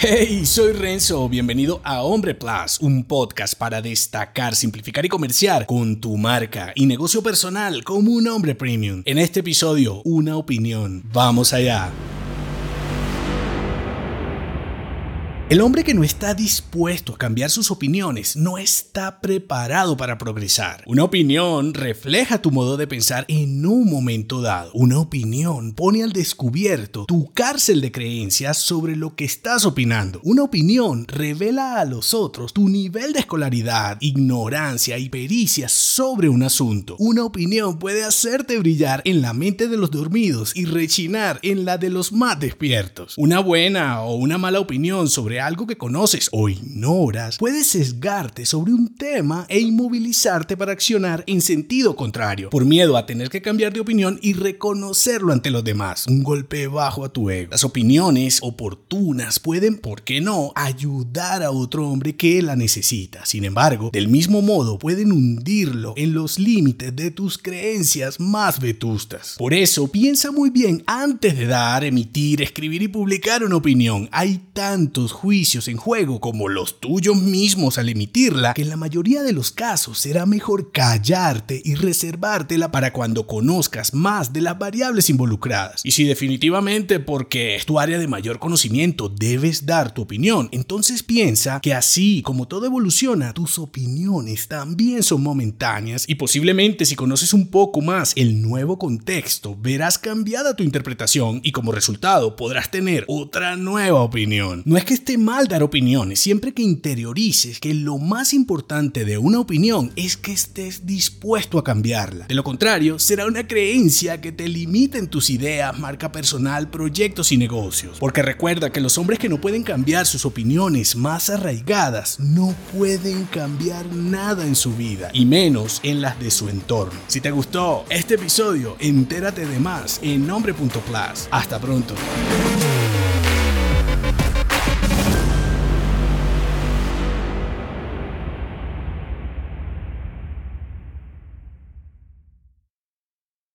Hey, soy Renzo, bienvenido a Hombre Plus, un podcast para destacar, simplificar y comerciar con tu marca y negocio personal como un hombre premium. En este episodio, una opinión. Vamos allá. El hombre que no está dispuesto a cambiar sus opiniones no está preparado para progresar. Una opinión refleja tu modo de pensar en un momento dado. Una opinión pone al descubierto tu cárcel de creencias sobre lo que estás opinando. Una opinión revela a los otros tu nivel de escolaridad, ignorancia y pericia sobre un asunto. Una opinión puede hacerte brillar en la mente de los dormidos y rechinar en la de los más despiertos. Una buena o una mala opinión sobre algo que conoces o ignoras, puedes sesgarte sobre un tema e inmovilizarte para accionar en sentido contrario, por miedo a tener que cambiar de opinión y reconocerlo ante los demás. Un golpe bajo a tu ego. Las opiniones oportunas pueden, ¿por qué no?, ayudar a otro hombre que la necesita. Sin embargo, del mismo modo pueden hundirlo en los límites de tus creencias más vetustas. Por eso, piensa muy bien antes de dar, emitir, escribir y publicar una opinión. Hay tantos juicios juicios en juego como los tuyos mismos al emitirla, que en la mayoría de los casos será mejor callarte y reservártela para cuando conozcas más de las variables involucradas. Y si definitivamente porque es tu área de mayor conocimiento debes dar tu opinión, entonces piensa que así como todo evoluciona, tus opiniones también son momentáneas y posiblemente si conoces un poco más el nuevo contexto, verás cambiada tu interpretación y como resultado podrás tener otra nueva opinión. No es que esté mal dar opiniones, siempre que interiorices que lo más importante de una opinión es que estés dispuesto a cambiarla. De lo contrario, será una creencia que te limita en tus ideas, marca personal, proyectos y negocios. Porque recuerda que los hombres que no pueden cambiar sus opiniones más arraigadas no pueden cambiar nada en su vida, y menos en las de su entorno. Si te gustó este episodio, entérate de más en nombre.plus. Hasta pronto.